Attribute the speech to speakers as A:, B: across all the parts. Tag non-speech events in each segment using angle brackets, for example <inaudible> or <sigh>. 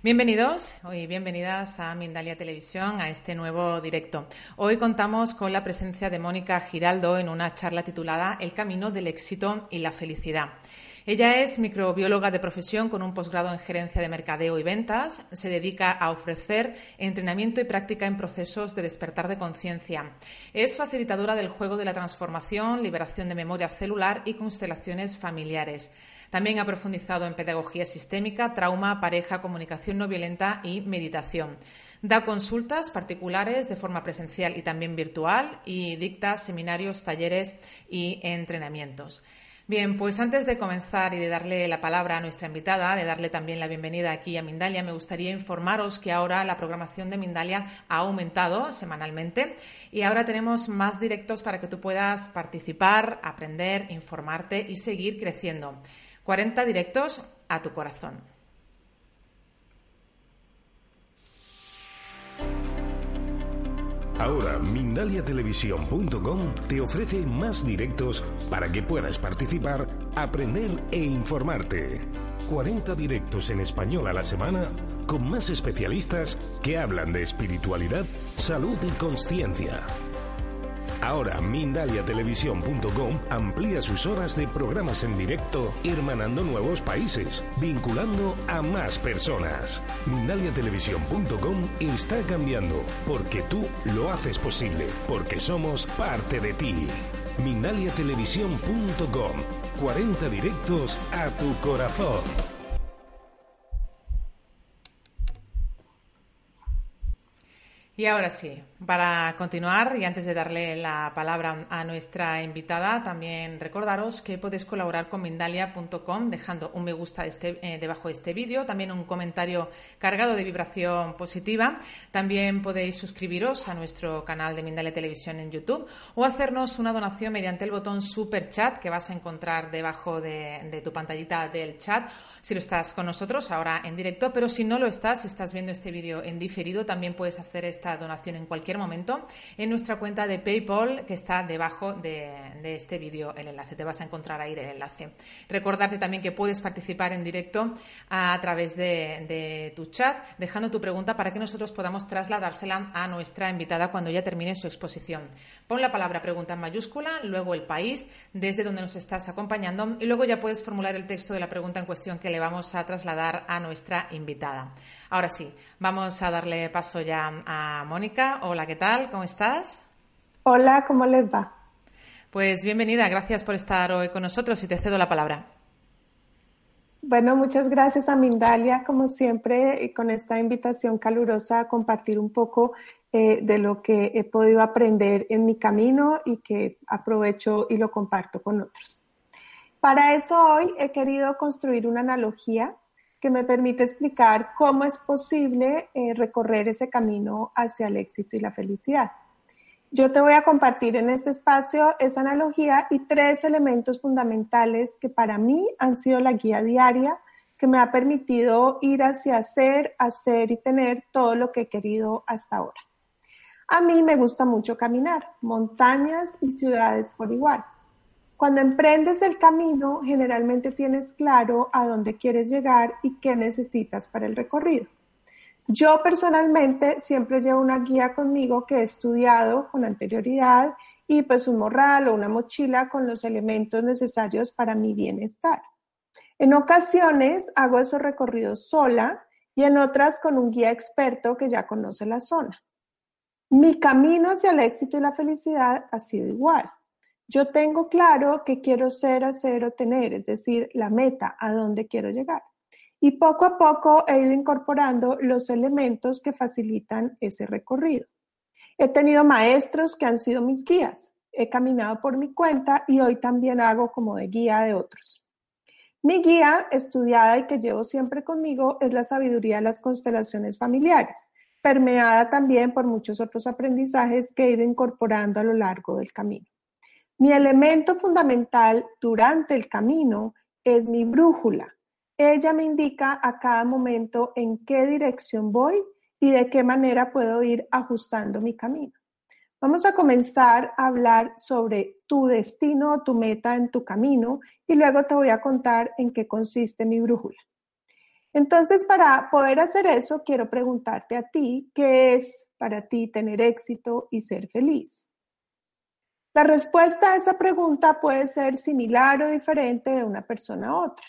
A: Bienvenidos y bienvenidas a Mindalia Televisión, a este nuevo directo. Hoy contamos con la presencia de Mónica Giraldo en una charla titulada El camino del éxito y la felicidad. Ella es microbióloga de profesión con un posgrado en gerencia de mercadeo y ventas. Se dedica a ofrecer entrenamiento y práctica en procesos de despertar de conciencia. Es facilitadora del juego de la transformación, liberación de memoria celular y constelaciones familiares. También ha profundizado en pedagogía sistémica, trauma, pareja, comunicación no violenta y meditación. Da consultas particulares de forma presencial y también virtual y dicta seminarios, talleres y entrenamientos. Bien, pues antes de comenzar y de darle la palabra a nuestra invitada, de darle también la bienvenida aquí a Mindalia, me gustaría informaros que ahora la programación de Mindalia ha aumentado semanalmente y ahora tenemos más directos para que tú puedas participar, aprender, informarte y seguir creciendo. 40 directos a tu corazón.
B: Ahora, MindaliaTelevisión.com te ofrece más directos para que puedas participar, aprender e informarte. 40 directos en español a la semana con más especialistas que hablan de espiritualidad, salud y conciencia. Ahora MindaliaTelevisión.com amplía sus horas de programas en directo, hermanando nuevos países, vinculando a más personas. MindaliaTelevisión.com está cambiando, porque tú lo haces posible, porque somos parte de ti. MindaliaTelevisión.com 40 directos a tu corazón.
A: Y ahora sí, para continuar y antes de darle la palabra a nuestra invitada, también recordaros que podéis colaborar con Mindalia.com dejando un me gusta este, eh, debajo de este vídeo, también un comentario cargado de vibración positiva. También podéis suscribiros a nuestro canal de Mindalia Televisión en YouTube o hacernos una donación mediante el botón Super Chat que vas a encontrar debajo de, de tu pantallita del chat si lo estás con nosotros ahora en directo, pero si no lo estás, si estás viendo este vídeo en diferido, también puedes hacer esta donación en cualquier momento en nuestra cuenta de PayPal que está debajo de, este vídeo el enlace. Te vas a encontrar ahí el enlace. Recordarte también que puedes participar en directo a, través de, tu chat dejando tu pregunta para que nosotros podamos trasladársela a nuestra invitada cuando ya termine su exposición. Pon la palabra pregunta en mayúscula, luego el país desde donde nos estás acompañando y luego ya puedes formular el texto de la pregunta en cuestión que le vamos a trasladar a nuestra invitada. Ahora sí, vamos a darle paso ya a Mónica. Hola, ¿qué tal? ¿Cómo estás?
C: Hola, ¿cómo les va?
A: Pues bienvenida, gracias por estar hoy con nosotros y te cedo la palabra.
C: Bueno, muchas gracias a Mindalia, como siempre, con esta invitación calurosa a compartir un poco eh, de lo que he podido aprender en mi camino y que aprovecho y lo comparto con otros. Para eso hoy he querido construir una analogía que me permite explicar cómo es posible eh, recorrer ese camino hacia el éxito y la felicidad. Yo te voy a compartir en este espacio esa analogía y tres elementos fundamentales que para mí han sido la guía diaria que me ha permitido ir hacia hacer, hacer y tener todo lo que he querido hasta ahora. A mí me gusta mucho caminar, montañas y ciudades por igual. Cuando emprendes el camino, generalmente tienes claro a dónde quieres llegar y qué necesitas para el recorrido. Yo personalmente siempre llevo una guía conmigo que he estudiado con anterioridad y pues un morral o una mochila con los elementos necesarios para mi bienestar. En ocasiones hago esos recorridos sola y en otras con un guía experto que ya conoce la zona. Mi camino hacia el éxito y la felicidad ha sido igual. Yo tengo claro que quiero ser, hacer o tener, es decir, la meta, a dónde quiero llegar. Y poco a poco he ido incorporando los elementos que facilitan ese recorrido. He tenido maestros que han sido mis guías. He caminado por mi cuenta y hoy también hago como de guía de otros. Mi guía estudiada y que llevo siempre conmigo es la sabiduría de las constelaciones familiares permeada también por muchos otros aprendizajes que he ido incorporando a lo largo del camino. Mi elemento fundamental durante el camino es mi brújula. Ella me indica a cada momento en qué dirección voy y de qué manera puedo ir ajustando mi camino. Vamos a comenzar a hablar sobre tu destino, tu meta en tu camino y luego te voy a contar en qué consiste mi brújula. Entonces, para poder hacer eso, quiero preguntarte a ti, ¿qué es para ti tener éxito y ser feliz? La respuesta a esa pregunta puede ser similar o diferente de una persona a otra.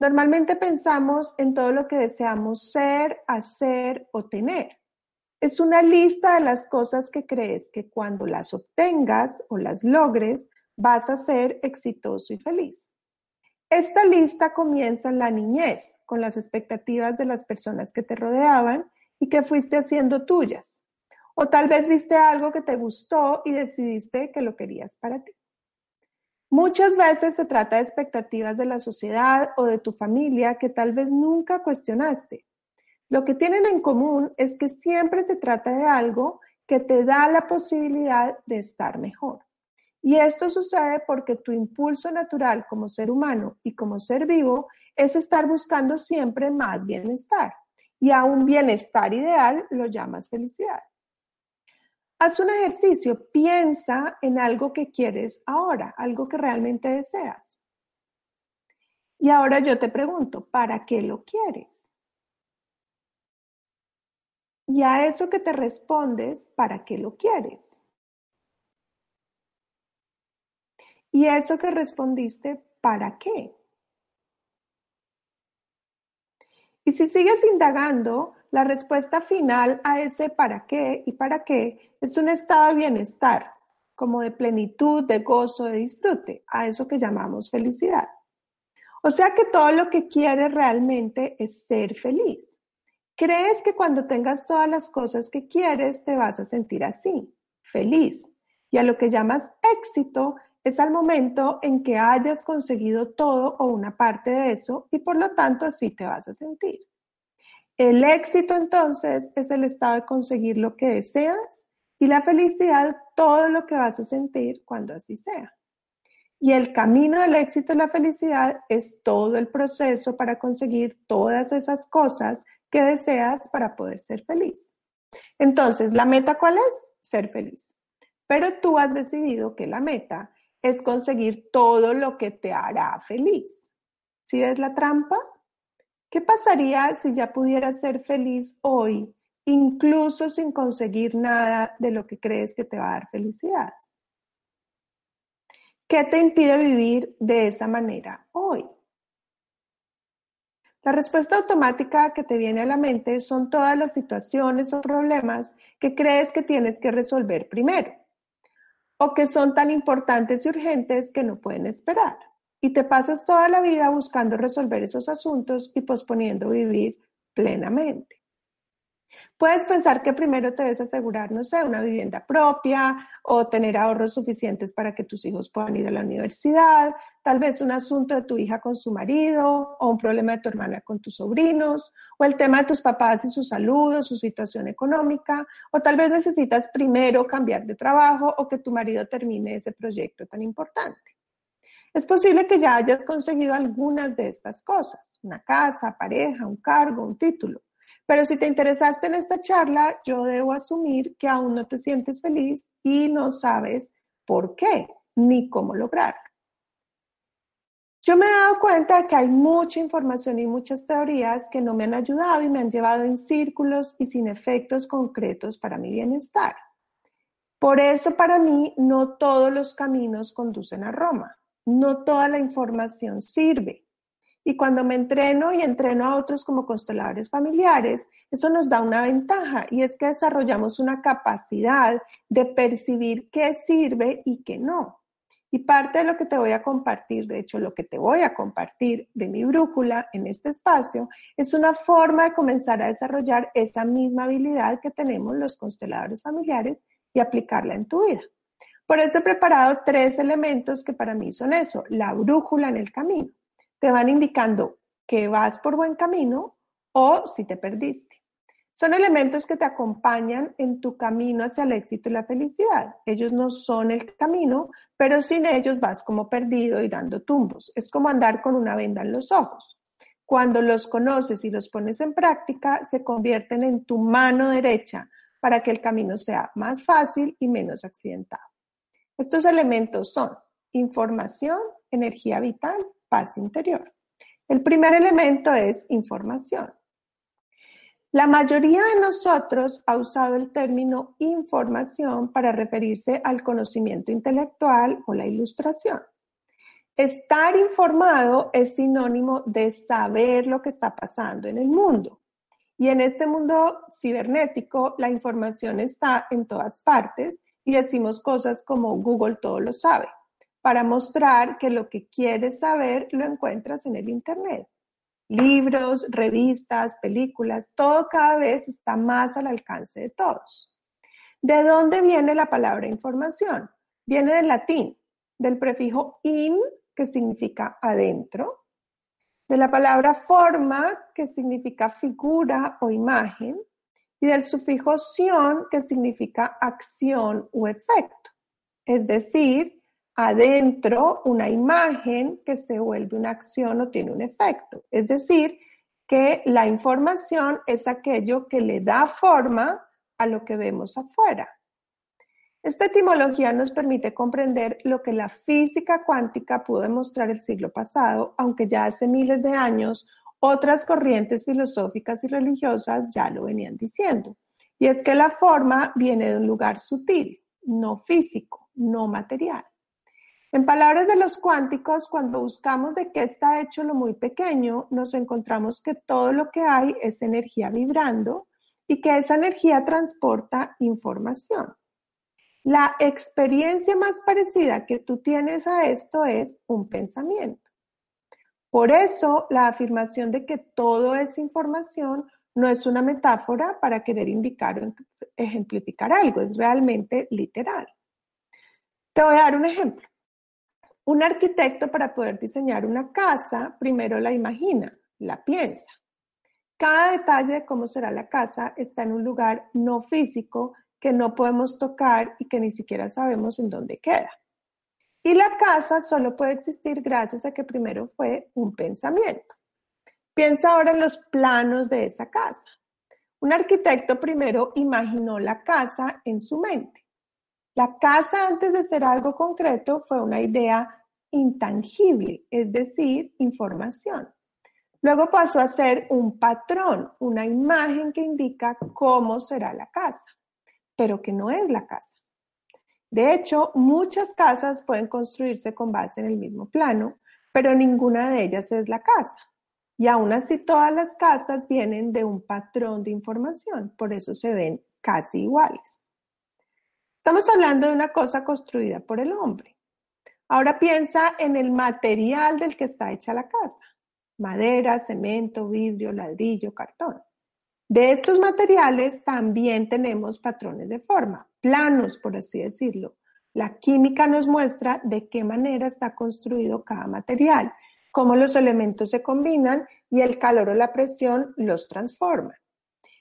C: Normalmente pensamos en todo lo que deseamos ser, hacer o tener. Es una lista de las cosas que crees que cuando las obtengas o las logres vas a ser exitoso y feliz. Esta lista comienza en la niñez con las expectativas de las personas que te rodeaban y que fuiste haciendo tuyas. O tal vez viste algo que te gustó y decidiste que lo querías para ti. Muchas veces se trata de expectativas de la sociedad o de tu familia que tal vez nunca cuestionaste. Lo que tienen en común es que siempre se trata de algo que te da la posibilidad de estar mejor. Y esto sucede porque tu impulso natural como ser humano y como ser vivo es estar buscando siempre más bienestar. Y a un bienestar ideal lo llamas felicidad. Haz un ejercicio, piensa en algo que quieres ahora, algo que realmente deseas. Y ahora yo te pregunto, ¿para qué lo quieres? Y a eso que te respondes, ¿para qué lo quieres? Y eso que respondiste, ¿para qué? Y si sigues indagando, la respuesta final a ese para qué y para qué es un estado de bienestar, como de plenitud, de gozo, de disfrute, a eso que llamamos felicidad. O sea que todo lo que quieres realmente es ser feliz. Crees que cuando tengas todas las cosas que quieres te vas a sentir así, feliz. Y a lo que llamas éxito es al momento en que hayas conseguido todo o una parte de eso y por lo tanto así te vas a sentir. El éxito entonces es el estado de conseguir lo que deseas y la felicidad todo lo que vas a sentir cuando así sea. Y el camino del éxito y la felicidad es todo el proceso para conseguir todas esas cosas que deseas para poder ser feliz. Entonces, ¿la meta cuál es? Ser feliz. Pero tú has decidido que la meta es conseguir todo lo que te hará feliz. ¿Sí ves la trampa? ¿Qué pasaría si ya pudieras ser feliz hoy, incluso sin conseguir nada de lo que crees que te va a dar felicidad? ¿Qué te impide vivir de esa manera hoy? La respuesta automática que te viene a la mente son todas las situaciones o problemas que crees que tienes que resolver primero o que son tan importantes y urgentes que no pueden esperar. Y te pasas toda la vida buscando resolver esos asuntos y posponiendo vivir plenamente. Puedes pensar que primero te debes asegurar, no sé, una vivienda propia o tener ahorros suficientes para que tus hijos puedan ir a la universidad, tal vez un asunto de tu hija con su marido o un problema de tu hermana con tus sobrinos o el tema de tus papás y su salud o su situación económica o tal vez necesitas primero cambiar de trabajo o que tu marido termine ese proyecto tan importante. Es posible que ya hayas conseguido algunas de estas cosas, una casa, pareja, un cargo, un título pero si te interesaste en esta charla, yo debo asumir que aún no te sientes feliz y no sabes por qué ni cómo lograrlo. Yo me he dado cuenta que hay mucha información y muchas teorías que no me han ayudado y me han llevado en círculos y sin efectos concretos para mi bienestar. Por eso para mí no todos los caminos conducen a Roma, no toda la información sirve. Y cuando me entreno y entreno a otros como consteladores familiares, eso nos da una ventaja y es que desarrollamos una capacidad de percibir qué sirve y qué no. Y parte de lo que te voy a compartir, de hecho lo que te voy a compartir de mi brújula en este espacio, es una forma de comenzar a desarrollar esa misma habilidad que tenemos los consteladores familiares y aplicarla en tu vida. Por eso he preparado tres elementos que para mí son eso, la brújula en el camino. Te van indicando que vas por buen camino o si te perdiste. Son elementos que te acompañan en tu camino hacia el éxito y la felicidad. Ellos no son el camino, pero sin ellos vas como perdido y dando tumbos. Es como andar con una venda en los ojos. Cuando los conoces y los pones en práctica, se convierten en tu mano derecha para que el camino sea más fácil y menos accidentado. Estos elementos son información, energía vital, paz interior. El primer elemento es información. La mayoría de nosotros ha usado el término información para referirse al conocimiento intelectual o la ilustración. Estar informado es sinónimo de saber lo que está pasando en el mundo. Y en este mundo cibernético, la información está en todas partes y decimos cosas como Google todo lo sabe, para mostrar que lo que quieres saber lo encuentras en el Internet. Libros, revistas, películas, todo cada vez está más al alcance de todos. ¿De dónde viene la palabra información? Viene del latín, del prefijo in, que significa adentro, de la palabra forma, que significa figura o imagen, y del sufijo sion, que significa acción o efecto. Es decir, adentro una imagen que se vuelve una acción o tiene un efecto. Es decir, que la información es aquello que le da forma a lo que vemos afuera. Esta etimología nos permite comprender lo que la física cuántica pudo demostrar el siglo pasado, aunque ya hace miles de años otras corrientes filosóficas y religiosas ya lo venían diciendo. Y es que la forma viene de un lugar sutil, no físico, no material. En palabras de los cuánticos, cuando buscamos de qué está hecho lo muy pequeño, nos encontramos que todo lo que hay es energía vibrando y que esa energía transporta información. La experiencia más parecida que tú tienes a esto es un pensamiento. Por eso, la afirmación de que todo es información no es una metáfora para querer indicar o ejemplificar algo, es realmente literal. Te voy a dar un ejemplo. Un arquitecto para poder diseñar una casa, primero la imagina, la piensa. Cada detalle de cómo será la casa está en un lugar no físico que no podemos tocar y que ni siquiera sabemos en dónde queda. Y la casa solo puede existir gracias a que primero fue un pensamiento. Piensa ahora en los planos de esa casa. Un arquitecto primero imaginó la casa en su mente. La casa antes de ser algo concreto fue una idea intangible, es decir, información. Luego pasó a ser un patrón, una imagen que indica cómo será la casa, pero que no es la casa. De hecho, muchas casas pueden construirse con base en el mismo plano, pero ninguna de ellas es la casa. Y aún así todas las casas vienen de un patrón de información, por eso se ven casi iguales. Estamos hablando de una cosa construida por el hombre. Ahora piensa en el material del que está hecha la casa. Madera, cemento, vidrio, ladrillo, cartón. De estos materiales también tenemos patrones de forma, planos, por así decirlo. La química nos muestra de qué manera está construido cada material, cómo los elementos se combinan y el calor o la presión los transforman.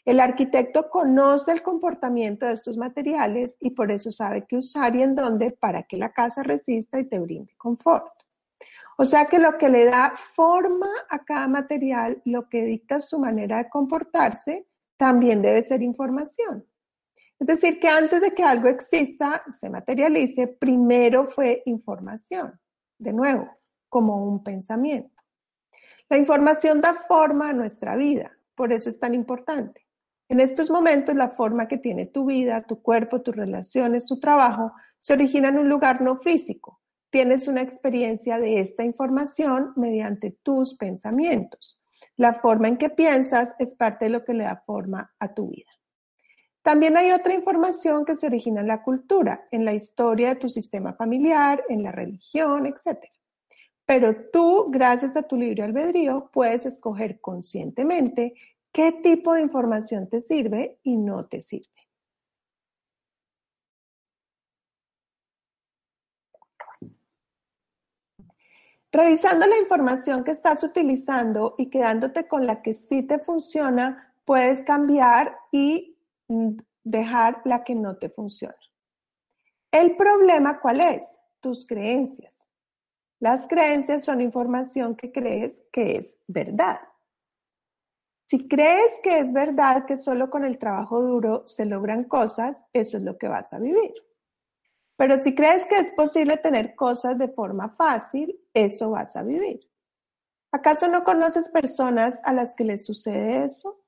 C: El arquitecto conoce el comportamiento de estos materiales y por eso sabe qué usar y en dónde para que la casa resista y te brinde confort. O sea que lo que le da forma a cada material, lo que dicta su manera de comportarse, también debe ser información. Es decir, que antes de que algo exista, se materialice, primero fue información. De nuevo, como un pensamiento. La información da forma a nuestra vida, por eso es tan importante. En estos momentos, la forma que tiene tu vida, tu cuerpo, tus relaciones, tu trabajo, se origina en un lugar no físico, tienes una experiencia de esta información mediante tus pensamientos. La forma en que piensas es parte de lo que le da forma a tu vida. También hay otra información que se origina en la cultura, en la historia de tu sistema familiar, en la religión, etc. Pero tú, gracias a tu libre albedrío, puedes escoger conscientemente qué tipo de información te sirve y no te sirve. Revisando la información que estás utilizando y quedándote con la que sí te funciona, puedes cambiar y dejar la que no te funciona. El problema, ¿cuál es? Tus creencias. Las creencias son información que crees que es verdad. Si crees que es verdad que solo con el trabajo duro se logran cosas, eso es lo que vas a vivir. Pero si crees que es posible tener cosas de forma fácil, eso vas a vivir. ¿Acaso no conoces personas a las que les sucede eso?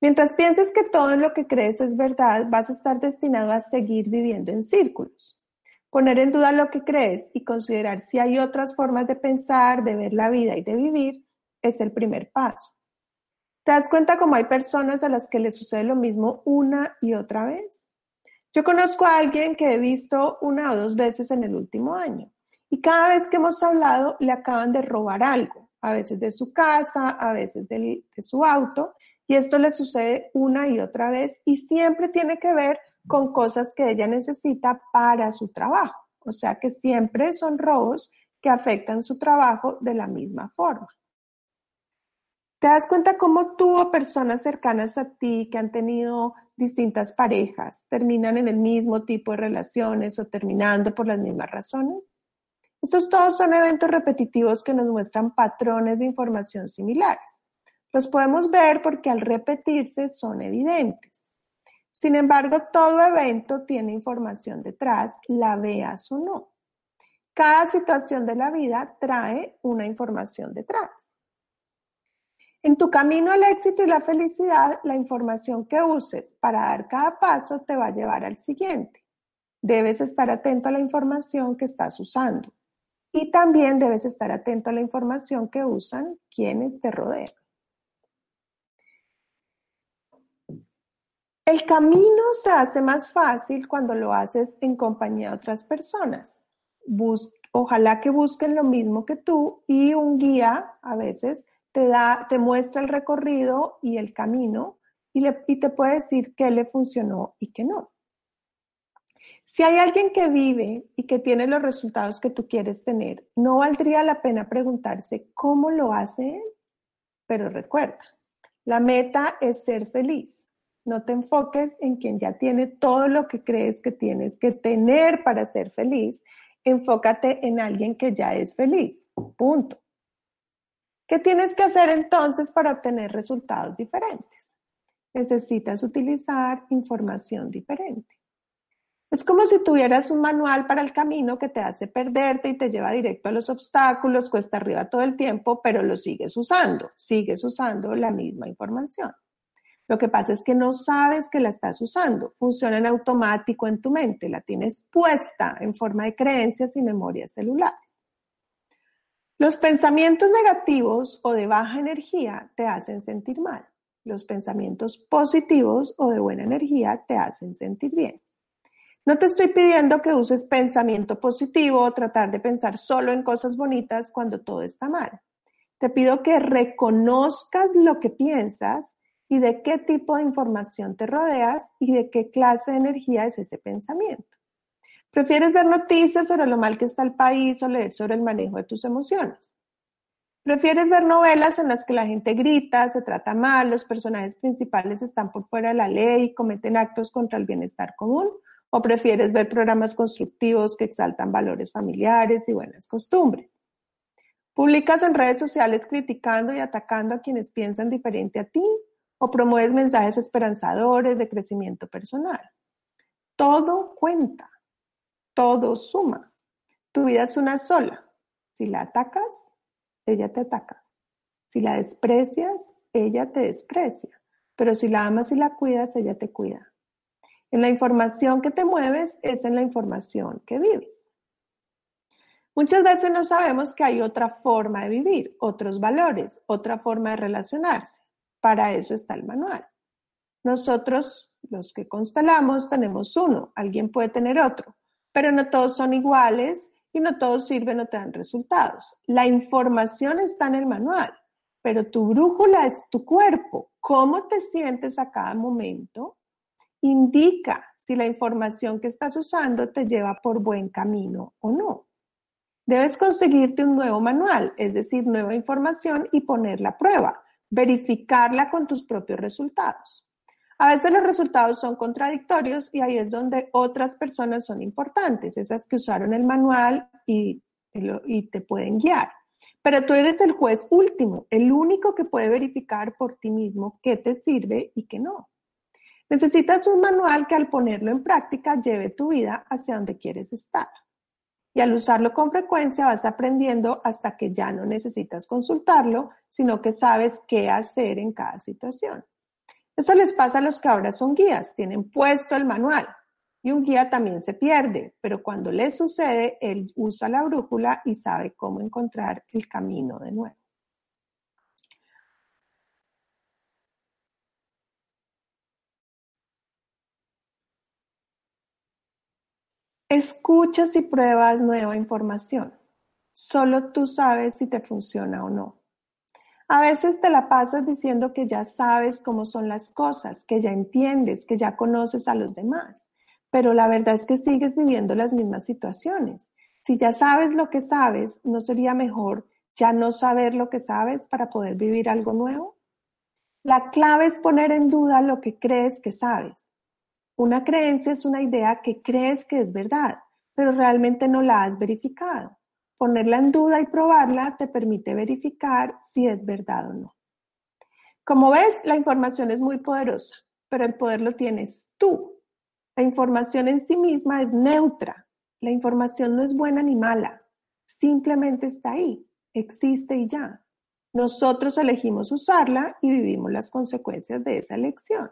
C: Mientras pienses que todo lo que crees es verdad, vas a estar destinado a seguir viviendo en círculos. Poner en duda lo que crees y considerar si hay otras formas de pensar, de ver la vida y de vivir es el primer paso. ¿Te das cuenta cómo hay personas a las que les sucede lo mismo una y otra vez? Yo conozco a alguien que he visto una o dos veces en el último año y cada vez que hemos hablado le acaban de robar algo, a veces de su casa, a veces de, su auto, y esto le sucede una y otra vez y siempre tiene que ver con cosas que ella necesita para su trabajo. O sea que siempre son robos que afectan su trabajo de la misma forma. ¿Te das cuenta cómo tú o personas cercanas a ti que han tenido distintas parejas terminan en el mismo tipo de relaciones o terminando por las mismas razones? Estos todos son eventos repetitivos que nos muestran patrones de información similares. Los podemos ver porque al repetirse son evidentes. Sin embargo, todo evento tiene información detrás, la veas o no. Cada situación de la vida trae una información detrás. En tu camino al éxito y la felicidad, la información que uses para dar cada paso te va a llevar al siguiente. Debes estar atento a la información que estás usando y también debes estar atento a la información que usan quienes te rodean. El camino se hace más fácil cuando lo haces en compañía de otras personas. ojalá que busquen lo mismo que tú y un guía a veces te, da, te muestra el recorrido y el camino y, y te puede decir qué le funcionó y qué no. Si hay alguien que vive y que tiene los resultados que tú quieres tener, no valdría la pena preguntarse cómo lo hace. Pero recuerda, la meta es ser feliz. No te enfoques en quien ya tiene todo lo que crees que tienes que tener para ser feliz. Enfócate en alguien que ya es feliz. Punto. ¿Qué tienes que hacer entonces para obtener resultados diferentes? Necesitas utilizar información diferente. Es como si tuvieras un manual para el camino que te hace perderte y te lleva directo a los obstáculos, cuesta arriba todo el tiempo, pero lo sigues usando, sigues usando la misma información. Lo que pasa es que no sabes que la estás usando, funciona en automático en tu mente, la tienes puesta en forma de creencias y memorias celulares. Los pensamientos negativos o de baja energía te hacen sentir mal. Los pensamientos positivos o de buena energía te hacen sentir bien. No te estoy pidiendo que uses pensamiento positivo o tratar de pensar solo en cosas bonitas cuando todo está mal. Te pido que reconozcas lo que piensas y de qué tipo de información te rodeas y de qué clase de energía es ese pensamiento. ¿Prefieres ver noticias sobre lo mal que está el país o leer sobre el manejo de tus emociones? ¿Prefieres ver novelas en las que la gente grita, se trata mal, los personajes principales están por fuera de la ley y cometen actos contra el bienestar común? ¿O prefieres ver programas constructivos que exaltan valores familiares y buenas costumbres? ¿Publicas en redes sociales criticando y atacando a quienes piensan diferente a ti? ¿O promueves mensajes esperanzadores de crecimiento personal? Todo cuenta todo suma. Tu vida es una sola. Si la atacas, ella te ataca. Si la desprecias, ella te desprecia. Pero si la amas y la cuidas, ella te cuida. En la información que te mueves es en la información que vives. Muchas veces no sabemos que hay otra forma de vivir, otros valores, otra forma de relacionarse. Para eso está el manual. Nosotros, los que constelamos, tenemos uno, alguien puede tener otro, pero no todos son iguales y no todos sirven o te dan resultados. La información está en el manual, pero tu brújula es tu cuerpo. Cómo te sientes a cada momento indica si la información que estás usando te lleva por buen camino o no. Debes conseguirte un nuevo manual, es decir, nueva información y ponerla a prueba, verificarla con tus propios resultados. A veces los resultados son contradictorios y ahí es donde otras personas son importantes, esas que usaron el manual y, te pueden guiar. Pero tú eres el juez último, el único que puede verificar por ti mismo qué te sirve y qué no. Necesitas un manual que al ponerlo en práctica lleve tu vida hacia donde quieres estar. Y al usarlo con frecuencia vas aprendiendo hasta que ya no necesitas consultarlo, sino que sabes qué hacer en cada situación. Eso les pasa a los que ahora son guías, tienen puesto el manual. Y un guía también se pierde, pero cuando le sucede, él usa la brújula y sabe cómo encontrar el camino de nuevo. Escuchas y pruebas nueva información. Solo tú sabes si te funciona o no. A veces te la pasas diciendo que ya sabes cómo son las cosas, que ya entiendes, que ya conoces a los demás, pero la verdad es que sigues viviendo las mismas situaciones. Si ya sabes lo que sabes, ¿no sería mejor ya no saber lo que sabes para poder vivir algo nuevo? La clave es poner en duda lo que crees que sabes. Una creencia es una idea que crees que es verdad, pero realmente no la has verificado. Ponerla en duda y probarla te permite verificar si es verdad o no. Como ves, la información es muy poderosa, pero el poder lo tienes tú. La información en sí misma es neutra. La información no es buena ni mala. Simplemente está ahí, existe y ya. Nosotros elegimos usarla y vivimos las consecuencias de esa elección.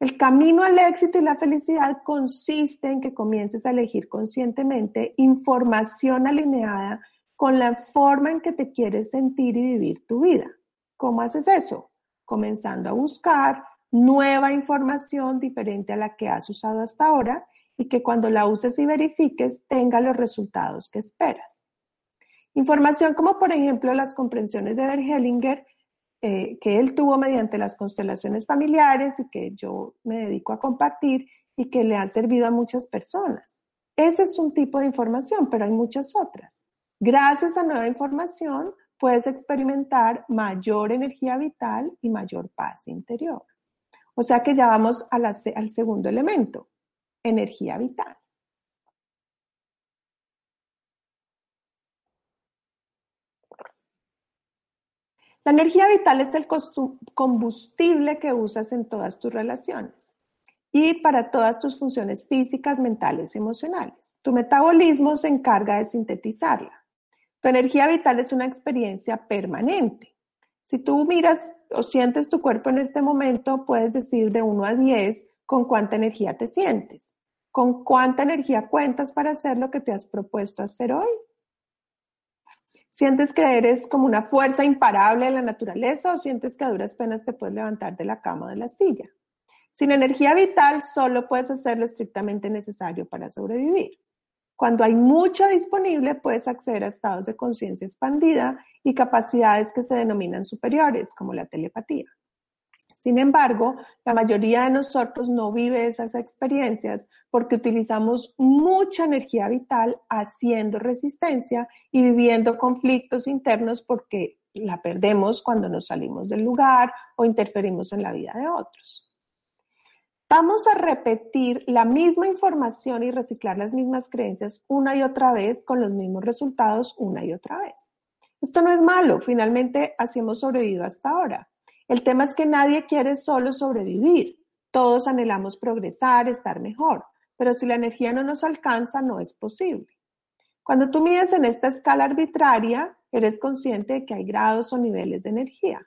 C: El camino al éxito y la felicidad consiste en que comiences a elegir conscientemente información alineada con la forma en que te quieres sentir y vivir tu vida. ¿Cómo haces eso? Comenzando a buscar nueva información diferente a la que has usado hasta ahora y que cuando la uses y verifiques tenga los resultados que esperas. Información como por ejemplo las comprensiones de Bergelinger eh, que él tuvo mediante las constelaciones familiares y que yo me dedico a compartir y que le ha servido a muchas personas. Ese es un tipo de información, pero hay muchas otras. Gracias a nueva información puedes experimentar mayor energía vital y mayor paz interior. O sea que ya vamos al segundo elemento, energía vital. La energía vital es el combustible que usas en todas tus relaciones y para todas tus funciones físicas, mentales emocionales. Tu metabolismo se encarga de sintetizarla. Tu energía vital es una experiencia permanente. Si tú miras o sientes tu cuerpo en este momento, puedes decir de 1 a 10 con cuánta energía te sientes, con cuánta energía cuentas para hacer lo que te has propuesto hacer hoy. ¿Sientes que eres como una fuerza imparable de la naturaleza o sientes que a duras penas te puedes levantar de la cama o de la silla? Sin energía vital solo puedes hacer lo estrictamente necesario para sobrevivir. Cuando hay mucho disponible, puedes acceder a estados de conciencia expandida y capacidades que se denominan superiores, como la telepatía. Sin embargo, la mayoría de nosotros no vive esas experiencias porque utilizamos mucha energía vital haciendo resistencia y viviendo conflictos internos porque la perdemos cuando nos salimos del lugar o interferimos en la vida de otros. Vamos a repetir la misma información y reciclar las mismas creencias una y otra vez con los mismos resultados una y otra vez. Esto no es malo, finalmente así hemos sobrevivido hasta ahora. El tema es que nadie quiere solo sobrevivir. Todos anhelamos progresar, estar mejor, pero si la energía no nos alcanza, no es posible. Cuando tú mides en esta escala arbitraria, eres consciente de que hay grados o niveles de energía.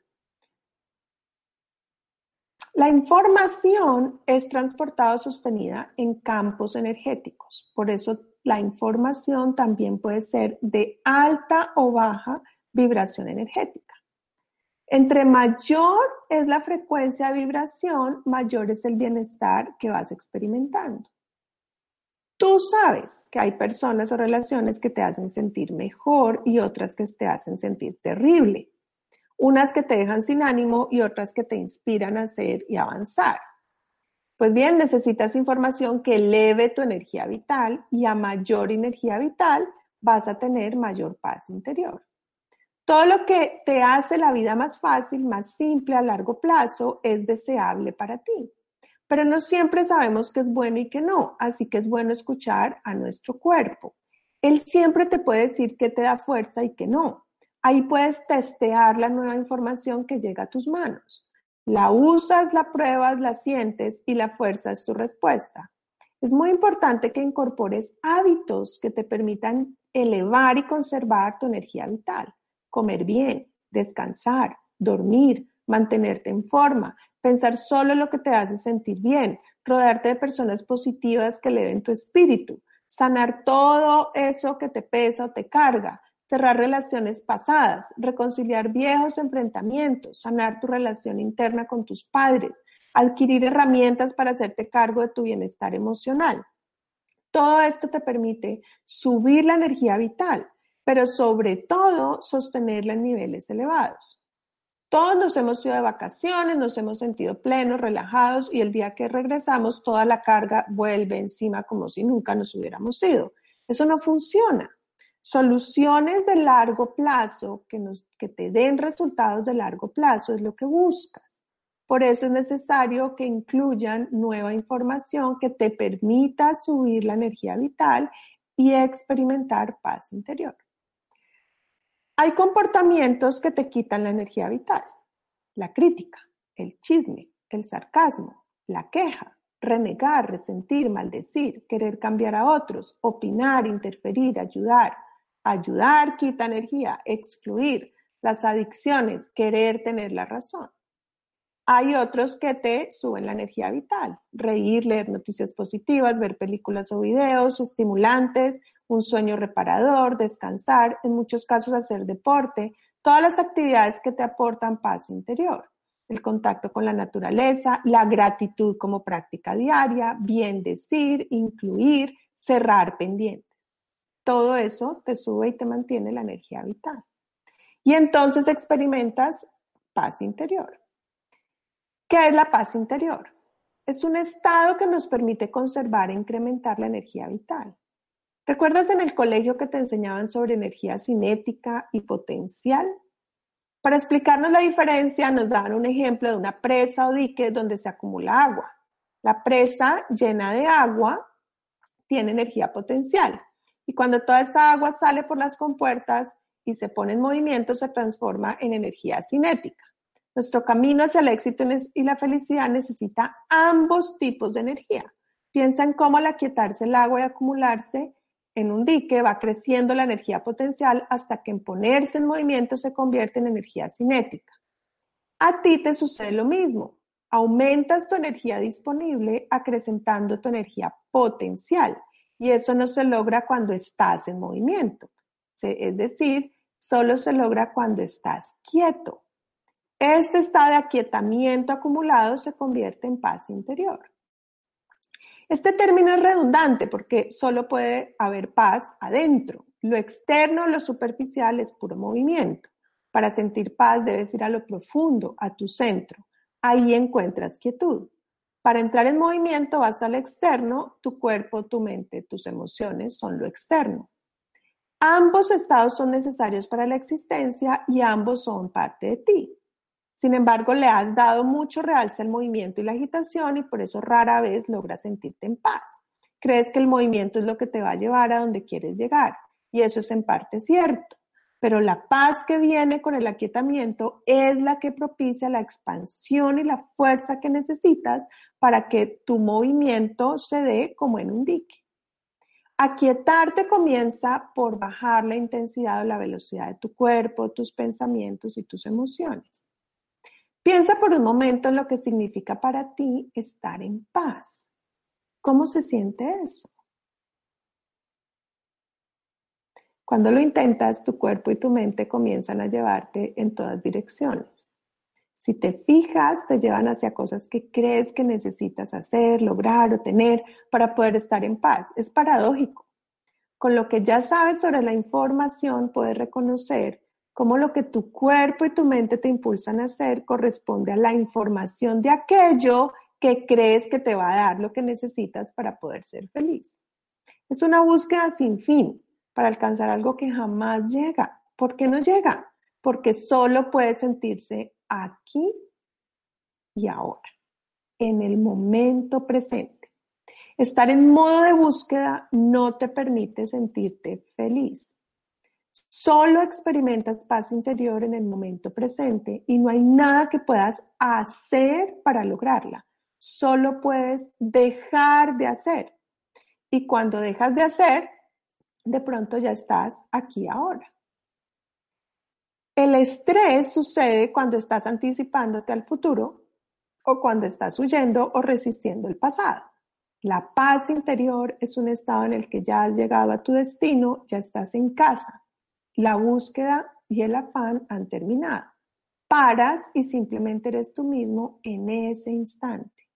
C: La información es transportada o sostenida en campos energéticos. Por eso la información también puede ser de alta o baja vibración energética. Entre mayor es la frecuencia de vibración, mayor es el bienestar que vas experimentando. Tú sabes que hay personas o relaciones que te hacen sentir mejor y otras que te hacen sentir terrible unas que te dejan sin ánimo y otras que te inspiran a hacer y avanzar. Pues bien, necesitas información que eleve tu energía vital y a mayor energía vital vas a tener mayor paz interior. Todo lo que te hace la vida más fácil, más simple a largo plazo es deseable para ti. Pero no siempre sabemos qué es bueno y qué no, así que es bueno escuchar a nuestro cuerpo. Él siempre te puede decir qué te da fuerza y qué no. Ahí puedes testear la nueva información que llega a tus manos. La usas, la pruebas, la sientes y la fuerza es tu respuesta. Es muy importante que incorpores hábitos que te permitan elevar y conservar tu energía vital. Comer bien, descansar, dormir, mantenerte en forma, pensar solo lo que te hace sentir bien, rodearte de personas positivas que eleven tu espíritu, sanar todo eso que te pesa o te carga, cerrar relaciones pasadas, reconciliar viejos enfrentamientos, sanar tu relación interna con tus padres, adquirir herramientas para hacerte cargo de tu bienestar emocional. Todo esto te permite subir la energía vital, pero sobre todo sostenerla en niveles elevados. Todos nos hemos ido de vacaciones, nos hemos sentido plenos, relajados y el día que regresamos toda la carga vuelve encima como si nunca nos hubiéramos ido. Eso no funciona. Soluciones de largo plazo que, nos, que te den resultados de largo plazo es lo que buscas. Por eso es necesario que incluyan nueva información que te permita subir la energía vital y experimentar paz interior. Hay comportamientos que te quitan la energía vital. La crítica, el chisme, el sarcasmo, la queja, renegar, resentir, maldecir, querer cambiar a otros, opinar, interferir, ayudar, Ayudar quita energía, excluir las adicciones, querer tener la razón. Hay otros que te suben la energía vital, reír, leer noticias positivas, ver películas o videos estimulantes, un sueño reparador, descansar, en muchos casos hacer deporte, todas las actividades que te aportan paz interior, el contacto con la naturaleza, la gratitud como práctica diaria, bien decir, incluir, cerrar pendientes todo eso te sube y te mantiene la energía vital. Y entonces experimentas paz interior. ¿Qué es la paz interior? Es un estado que nos permite conservar e incrementar la energía vital. ¿Recuerdas en el colegio que te enseñaban sobre energía cinética y potencial? Para explicarnos la diferencia, nos dan un ejemplo de una presa o dique donde se acumula agua. La presa llena de agua tiene energía potencial y cuando toda esa agua sale por las compuertas y se pone en movimiento, se transforma en energía cinética. Nuestro camino hacia el éxito y la felicidad necesita ambos tipos de energía. Piensa en cómo al aquietarse el agua y acumularse en un dique va creciendo la energía potencial hasta que en ponerse en movimiento se convierte en energía cinética. A ti te sucede lo mismo. Aumentas tu energía disponible acrecentando tu energía potencial. Y eso no se logra cuando estás en movimiento. Es decir, solo se logra cuando estás quieto. Este estado de aquietamiento acumulado se convierte en paz interior. Este término es redundante porque solo puede haber paz adentro. Lo externo, lo superficial es puro movimiento. Para sentir paz debes ir a lo profundo, a tu centro. Ahí encuentras quietud. Para entrar en movimiento vas al externo, tu cuerpo, tu mente, tus emociones son lo externo. Ambos estados son necesarios para la existencia y ambos son parte de ti. Sin embargo, le has dado mucho realce al movimiento y la agitación y por eso rara vez logras sentirte en paz. Crees que el movimiento es lo que te va a llevar a donde quieres llegar y eso es en parte cierto pero la paz que viene con el aquietamiento es la que propicia la expansión y la fuerza que necesitas para que tu movimiento se dé como en un dique. Aquietarte comienza por bajar la intensidad o la velocidad de tu cuerpo, tus pensamientos y tus emociones. Piensa por un momento en lo que significa para ti estar en paz. ¿Cómo se siente eso? Cuando lo intentas, tu cuerpo y tu mente comienzan a llevarte en todas direcciones. Si te fijas, te llevan hacia cosas que crees que necesitas hacer, lograr o tener para poder estar en paz. Es paradójico. Con lo que ya sabes sobre la información, puedes reconocer cómo lo que tu cuerpo y tu mente te impulsan a hacer corresponde a la información de aquello que crees que te va a dar lo que necesitas para poder ser feliz. Es una búsqueda sin fin para alcanzar algo que jamás llega. ¿Por qué no llega? Porque solo puede sentirse aquí y ahora, en el momento presente. Estar en modo de búsqueda no te permite sentirte feliz. Solo experimentas paz interior en el momento presente y no hay nada que puedas hacer para lograrla. Solo puedes dejar de hacer. Y cuando dejas de hacer, de pronto ya estás aquí ahora. El estrés sucede cuando estás anticipándote al futuro o cuando estás huyendo o resistiendo el pasado. La paz interior es un estado en el que ya has llegado a tu destino, ya estás en casa la búsqueda y el afán han terminado. Paras y simplemente eres tú mismo en ese instante.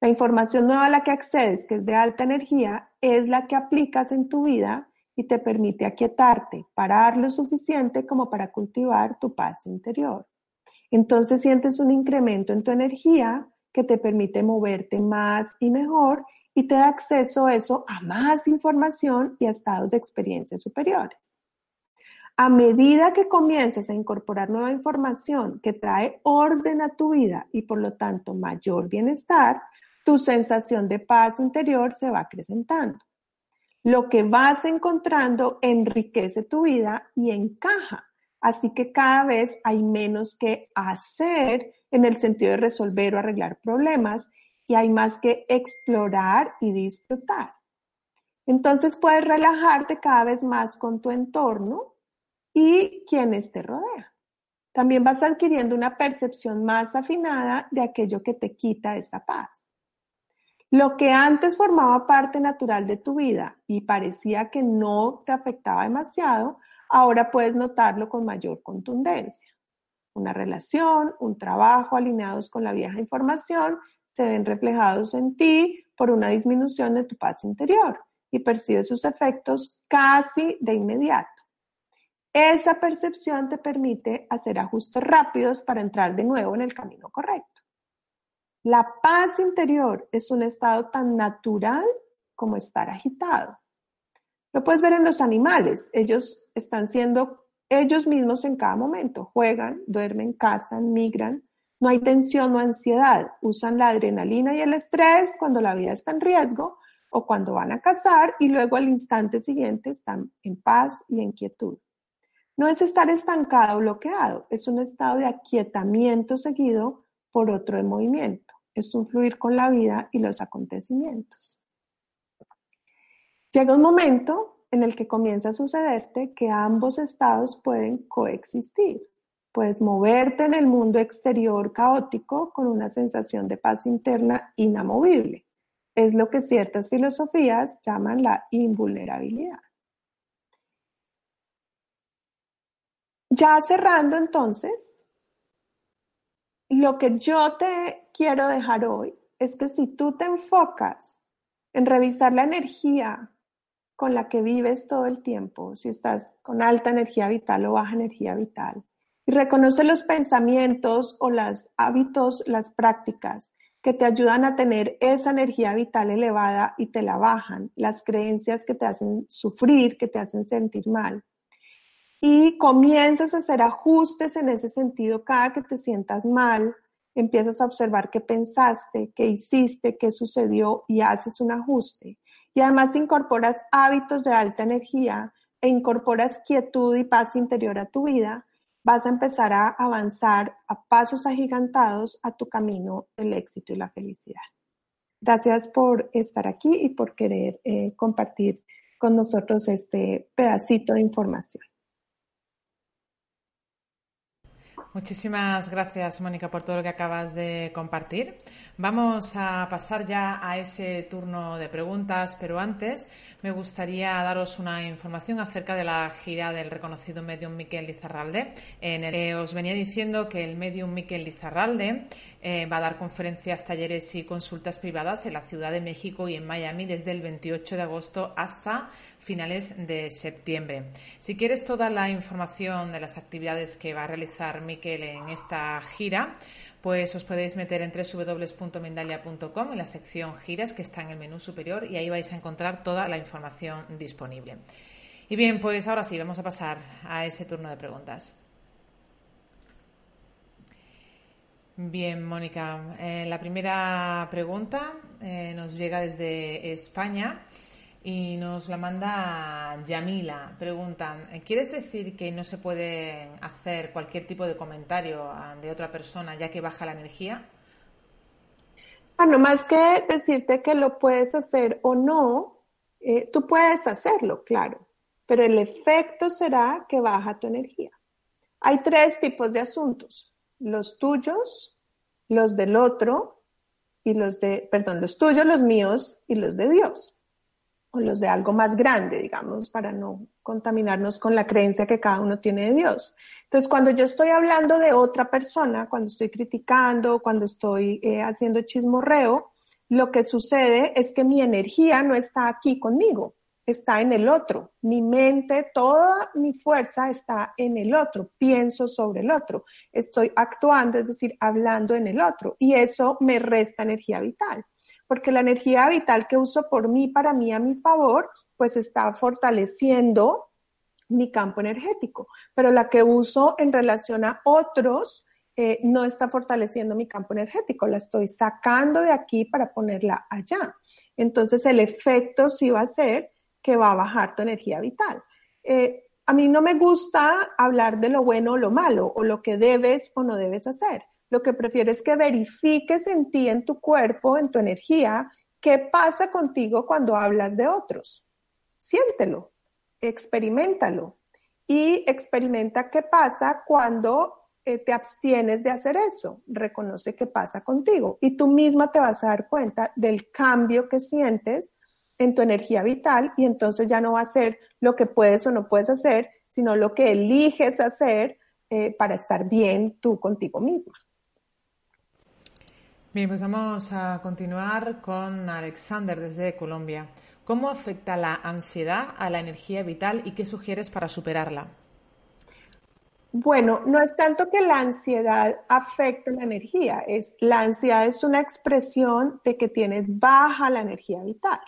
C: La información nueva a la que accedes, que es de alta energía, es la que aplicas en tu vida y te permite aquietarte, parar lo suficiente como para cultivar tu paz interior. Entonces sientes un incremento en tu energía que te permite moverte más y mejor y te da acceso a eso a más información y a estados de experiencia superiores. A medida que comienzas a incorporar nueva información que trae orden a tu vida y por lo tanto mayor bienestar, tu sensación de paz interior se va acrecentando. Lo que vas encontrando enriquece tu vida y encaja. Así que cada vez hay menos que hacer en el sentido de resolver o arreglar problemas y hay más que explorar y disfrutar. Entonces puedes relajarte cada vez más con tu entorno y quienes te rodean. También vas adquiriendo una percepción más afinada de aquello que te quita esa paz. Lo que antes formaba parte natural de tu vida y parecía que no te afectaba demasiado, ahora puedes notarlo con mayor contundencia. Una relación, un trabajo alineados con la vieja información se ven reflejados en ti por una disminución de tu paz interior y percibes sus efectos casi de inmediato. Esa percepción te permite hacer ajustes rápidos para entrar de nuevo en el camino correcto. La paz interior es un estado tan natural como estar agitado. Lo puedes ver en los animales. Ellos están siendo ellos mismos en cada momento. Juegan, duermen, cazan, migran. No hay tensión o ansiedad. Usan la adrenalina y el estrés cuando la vida está en riesgo o cuando van a cazar y luego al instante siguiente están en paz y en quietud. No es estar estancado o bloqueado, es un estado de aquietamiento seguido por otro de movimiento. Es un fluir con la vida y los acontecimientos. Llega un momento en el que comienza a sucederte que ambos estados pueden coexistir. Puedes moverte en el mundo exterior caótico con una sensación de paz interna inamovible. Es lo que ciertas filosofías llaman la invulnerabilidad. Ya cerrando entonces, lo que yo te quiero dejar hoy es que si tú te enfocas en revisar la energía con la que vives todo el tiempo, si estás con alta energía vital o baja energía vital, y reconoce los pensamientos o los hábitos, las prácticas que te ayudan a tener esa energía vital elevada y te la bajan, las creencias que te hacen sufrir, que te hacen sentir mal y comienzas a hacer ajustes en ese sentido cada que te sientas mal, empiezas a observar qué pensaste, qué hiciste, qué sucedió y haces un ajuste. Y además incorporas hábitos de alta energía e incorporas quietud y paz interior a tu vida, vas a empezar a avanzar a pasos agigantados a tu camino del éxito y la felicidad. Gracias por estar aquí y por querer eh, compartir con nosotros este pedacito de información.
A: Muchísimas gracias, Mónica, por todo lo que acabas de compartir. Vamos a pasar ya a ese turno de preguntas, pero antes me gustaría daros una información acerca de la gira del reconocido medium Miquel Lizarralde. En el que os venía diciendo que el medium Miquel Lizarralde eh, va a dar conferencias, talleres y consultas privadas en la Ciudad de México y en Miami desde el 28 de agosto hasta finales de septiembre. Si quieres toda la información de las actividades que va a realizar Miquel en esta gira, pues os podéis meter en www.mendalia.com en la sección giras que está en el menú superior y ahí vais a encontrar toda la información disponible. Y bien, pues ahora sí, vamos a pasar a ese turno de preguntas. Bien, Mónica, eh, la primera pregunta eh, nos llega desde España y nos la manda Yamila. Preguntan, ¿quieres decir que no se puede hacer cualquier tipo de comentario ah, de otra persona ya que baja la energía?
C: Bueno, más que decirte que lo puedes hacer o no, eh, tú puedes hacerlo, claro, pero el efecto será que baja tu energía. Hay tres tipos de asuntos, los tuyos, los del otro y los de, perdón, los tuyos, los míos y los de Dios o los de algo más grande, digamos, para no contaminarnos con la creencia que cada uno tiene de Dios. Entonces, cuando yo estoy hablando de otra persona, cuando estoy criticando, cuando estoy eh, haciendo chismorreo, lo que sucede es que mi energía no está aquí conmigo, está en el otro. Mi mente, toda mi fuerza está en el otro, pienso sobre el otro, estoy actuando, es decir, hablando en el otro, y eso me resta energía vital porque la energía vital que uso por mí, para mí, a mi favor, pues está fortaleciendo mi campo energético, pero la que uso en relación a otros eh, no está fortaleciendo mi campo energético, la estoy sacando de aquí para ponerla allá. Entonces el efecto sí va a ser que va a bajar tu energía vital. Eh, a mí no me gusta hablar de lo bueno o lo malo, o lo que debes o no debes hacer. Lo que prefiero es que verifiques en ti, en tu cuerpo, en tu energía, qué pasa contigo cuando hablas de otros. Siéntelo, experimentalo y experimenta qué pasa cuando eh, te abstienes de hacer eso. Reconoce qué pasa contigo y tú misma te vas a dar cuenta del cambio que sientes en tu energía vital y entonces ya no va a ser lo que puedes o no puedes hacer, sino lo que eliges hacer eh, para estar bien tú contigo misma.
A: Bien, pues vamos a continuar con Alexander desde Colombia. ¿Cómo afecta la ansiedad a la energía vital y qué sugieres para superarla?
C: Bueno, no es tanto que la ansiedad afecte la energía, es la ansiedad es una expresión de que tienes baja la energía vital.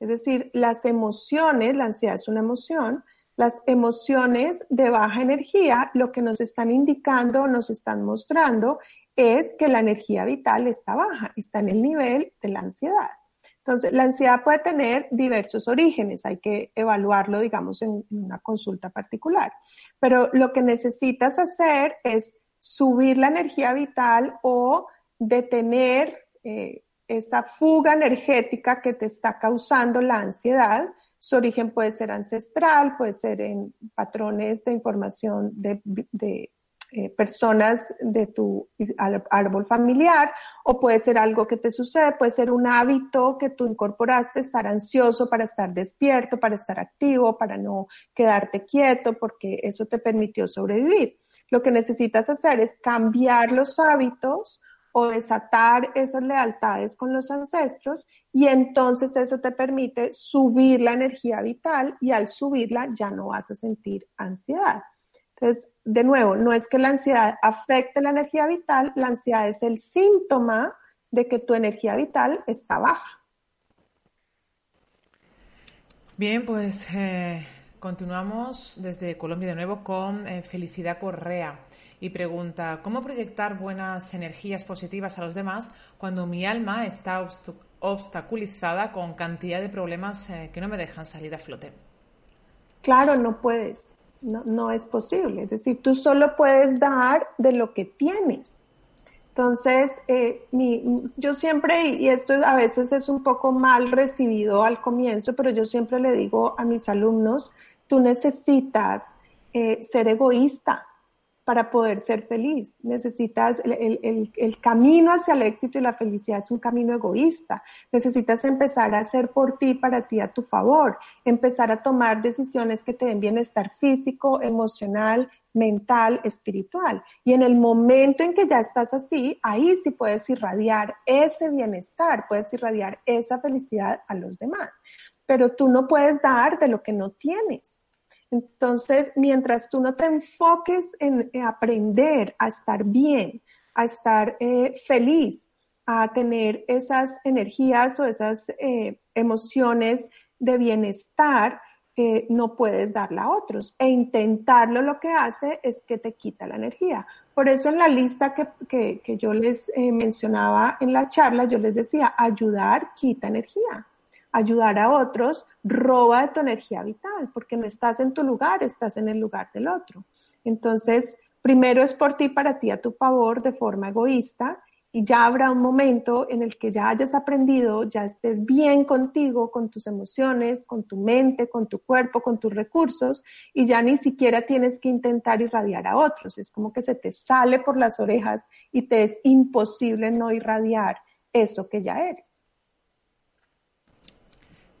C: Es decir, las emociones, la ansiedad es una emoción, las emociones de baja energía lo que nos están indicando, nos están mostrando es que la energía vital está baja, está en el nivel de la ansiedad. Entonces, la ansiedad puede tener diversos orígenes, hay que evaluarlo, digamos, en, una consulta particular. Pero lo que necesitas hacer es subir la energía vital o detener eh, esa fuga energética que te está causando la ansiedad. Su origen puede ser ancestral, puede ser en patrones de información de eh, personas de tu árbol familiar o puede ser algo que te sucede, puede ser un hábito que tú incorporaste, estar ansioso para estar despierto, para estar activo, para no quedarte quieto, porque eso te permitió sobrevivir. Lo que necesitas hacer es cambiar los hábitos o desatar esas lealtades con los ancestros y entonces eso te permite subir la energía vital y al subirla ya no vas a sentir ansiedad. Entonces, de nuevo, no es que la ansiedad afecte la energía vital, la ansiedad es el síntoma de que tu energía vital está baja.
A: Bien, pues eh, continuamos desde Colombia de nuevo con eh, Felicidad Correa y pregunta, ¿cómo proyectar buenas energías positivas a los demás cuando mi alma está obstaculizada con cantidad de problemas eh, que no me dejan salir a flote?
C: Claro, no puedes. No, no es posible. Es decir, tú solo puedes dar de lo que tienes. Entonces, eh, yo siempre, y esto a veces es un poco mal recibido al comienzo, pero yo siempre le digo a mis alumnos, tú necesitas eh, ser egoísta para poder ser feliz. Necesitas el, camino hacia el éxito y la felicidad es un camino egoísta. Necesitas empezar a hacer por ti, para ti, a tu favor. Empezar a tomar decisiones que te den bienestar físico, emocional, mental, espiritual. Y en el momento en que ya estás así, ahí sí puedes irradiar ese bienestar, puedes irradiar esa felicidad a los demás. Pero tú no puedes dar de lo que no tienes. Entonces, mientras tú no te enfoques en, aprender a estar bien, a estar eh, feliz, a tener esas energías o esas eh, emociones de bienestar, eh, no puedes darla a otros. E intentarlo lo que hace es que te quita la energía. Por eso en la lista que, que yo les mencionaba en la charla, yo les decía, ayudar quita energía ayudar a otros roba de tu energía vital, porque no estás en tu lugar, estás en el lugar del otro. Entonces, primero es por ti, para ti, a tu favor, de forma egoísta, y ya habrá un momento en el que ya hayas aprendido, ya estés bien contigo, con tus emociones, con tu mente, con tu cuerpo, con tus recursos, y ya ni siquiera tienes que intentar irradiar a otros. Es como que se te sale por las orejas y te es imposible no irradiar eso que ya eres.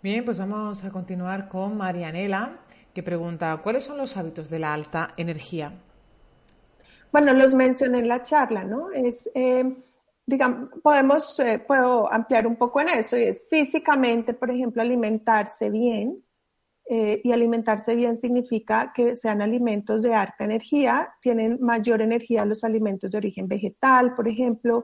A: Bien, pues vamos a continuar con Marianela, que pregunta, ¿cuáles son los hábitos de la alta energía?
C: Bueno, los mencioné en la charla, ¿no? Es, eh, digamos, podemos, eh, puedo ampliar un poco en eso, y es físicamente, por ejemplo, alimentarse bien, eh, y alimentarse bien significa que sean alimentos de alta energía, tienen mayor energía los alimentos de origen vegetal, por ejemplo,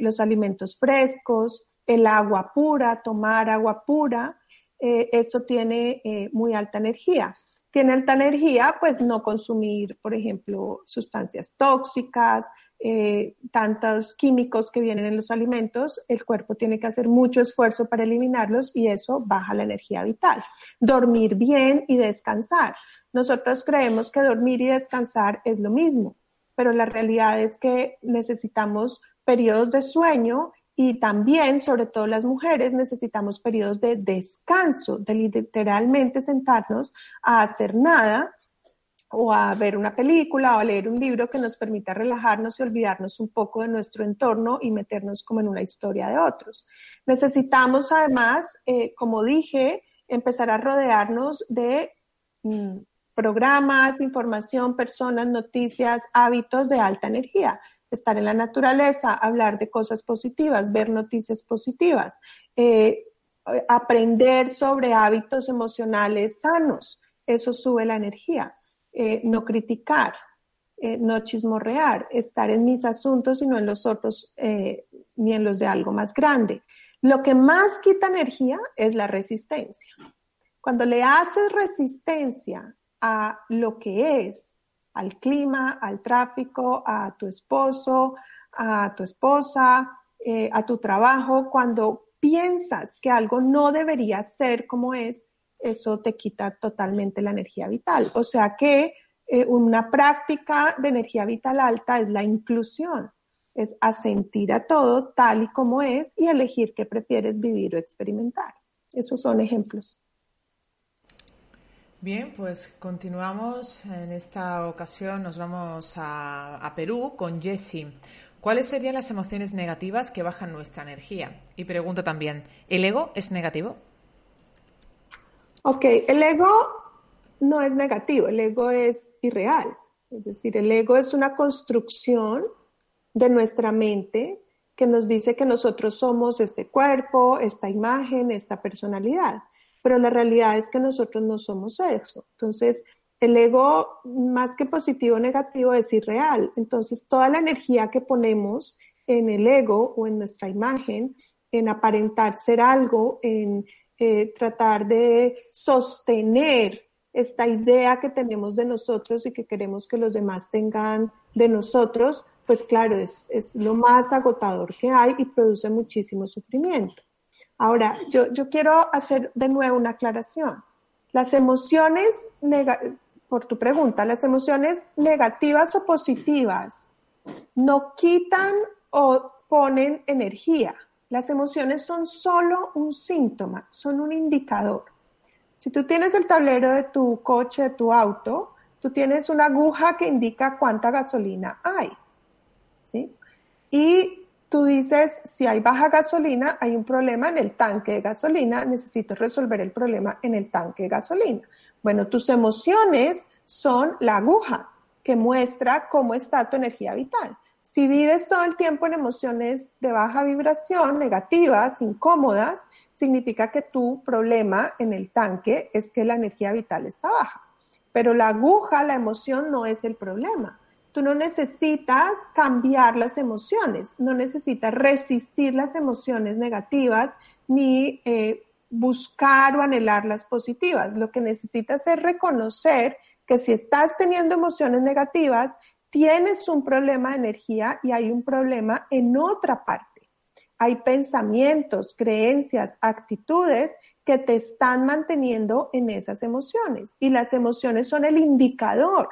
C: los alimentos frescos, el agua pura, tomar agua pura, eh, eso tiene eh, muy alta energía. Tiene alta energía, pues no consumir, por ejemplo, sustancias tóxicas, eh, tantos químicos que vienen en los alimentos, el cuerpo tiene que hacer mucho esfuerzo para eliminarlos y eso baja la energía vital. Dormir bien y descansar. Nosotros creemos que dormir y descansar es lo mismo, pero la realidad es que necesitamos periodos de sueño y también, sobre todo las mujeres, necesitamos periodos de descanso, de literalmente sentarnos a hacer nada o a ver una película o a leer un libro que nos permita relajarnos y olvidarnos un poco de nuestro entorno y meternos como en una historia de otros. Necesitamos además, eh, como dije, empezar a rodearnos de mm, programas, información, personas, noticias, hábitos de alta energía estar en la naturaleza, hablar de cosas positivas, ver noticias positivas, eh, aprender sobre hábitos emocionales sanos. Eso sube la energía. Eh, no criticar, eh, no chismorrear, estar en mis asuntos y no en los otros, ni en los de algo más grande. Lo que más quita energía es la resistencia. Cuando le haces resistencia a lo que es, al clima, al tráfico, a tu esposo, a tu esposa, eh, a tu trabajo, cuando piensas que algo no debería ser como es, eso te quita totalmente la energía vital. O sea que eh, una práctica de energía vital alta es la inclusión, es asentir a todo tal y como es y elegir qué prefieres vivir o experimentar. Esos son ejemplos.
A: Bien, pues continuamos. En esta ocasión nos vamos a, Perú con Jessie. ¿Cuáles serían las emociones negativas que bajan nuestra energía? Y pregunta también, ¿el ego es negativo?
C: Ok, el ego no es negativo, el ego es irreal. Es decir, el ego es una construcción de nuestra mente que nos dice que nosotros somos este cuerpo, esta imagen, esta personalidad pero la realidad es que nosotros no somos eso. Entonces, el ego, más que positivo o negativo, es irreal. Entonces, toda la energía que ponemos en el ego o en nuestra imagen, en aparentar ser algo, en eh, tratar de sostener esta idea que tenemos de nosotros y que queremos que los demás tengan de nosotros, pues claro, es, es lo más agotador que hay y produce muchísimo sufrimiento. Ahora, yo, quiero hacer de nuevo una aclaración. Las emociones, por tu pregunta, las emociones negativas o positivas no quitan o ponen energía. Las emociones son solo un síntoma, son un indicador. Si tú tienes el tablero de tu coche, de tu auto, Tú tienes una aguja que indica cuánta gasolina hay. ¿sí? Y tú dices, si hay baja gasolina, hay un problema en el tanque de gasolina, necesito resolver el problema en el tanque de gasolina. Bueno, tus emociones son la aguja que muestra cómo está tu energía vital. Si vives todo el tiempo en emociones de baja vibración, negativas, incómodas, significa que tu problema en el tanque es que la energía vital está baja. Pero la aguja, la emoción, no es el problema. Tú no necesitas cambiar las emociones, no necesitas resistir las emociones negativas ni eh, buscar o anhelar las positivas. Lo que necesitas es reconocer que si estás teniendo emociones negativas, tienes un problema de energía y hay un problema en otra parte hay pensamientos, creencias, actitudes que te están manteniendo en esas emociones. Y las emociones son el indicador.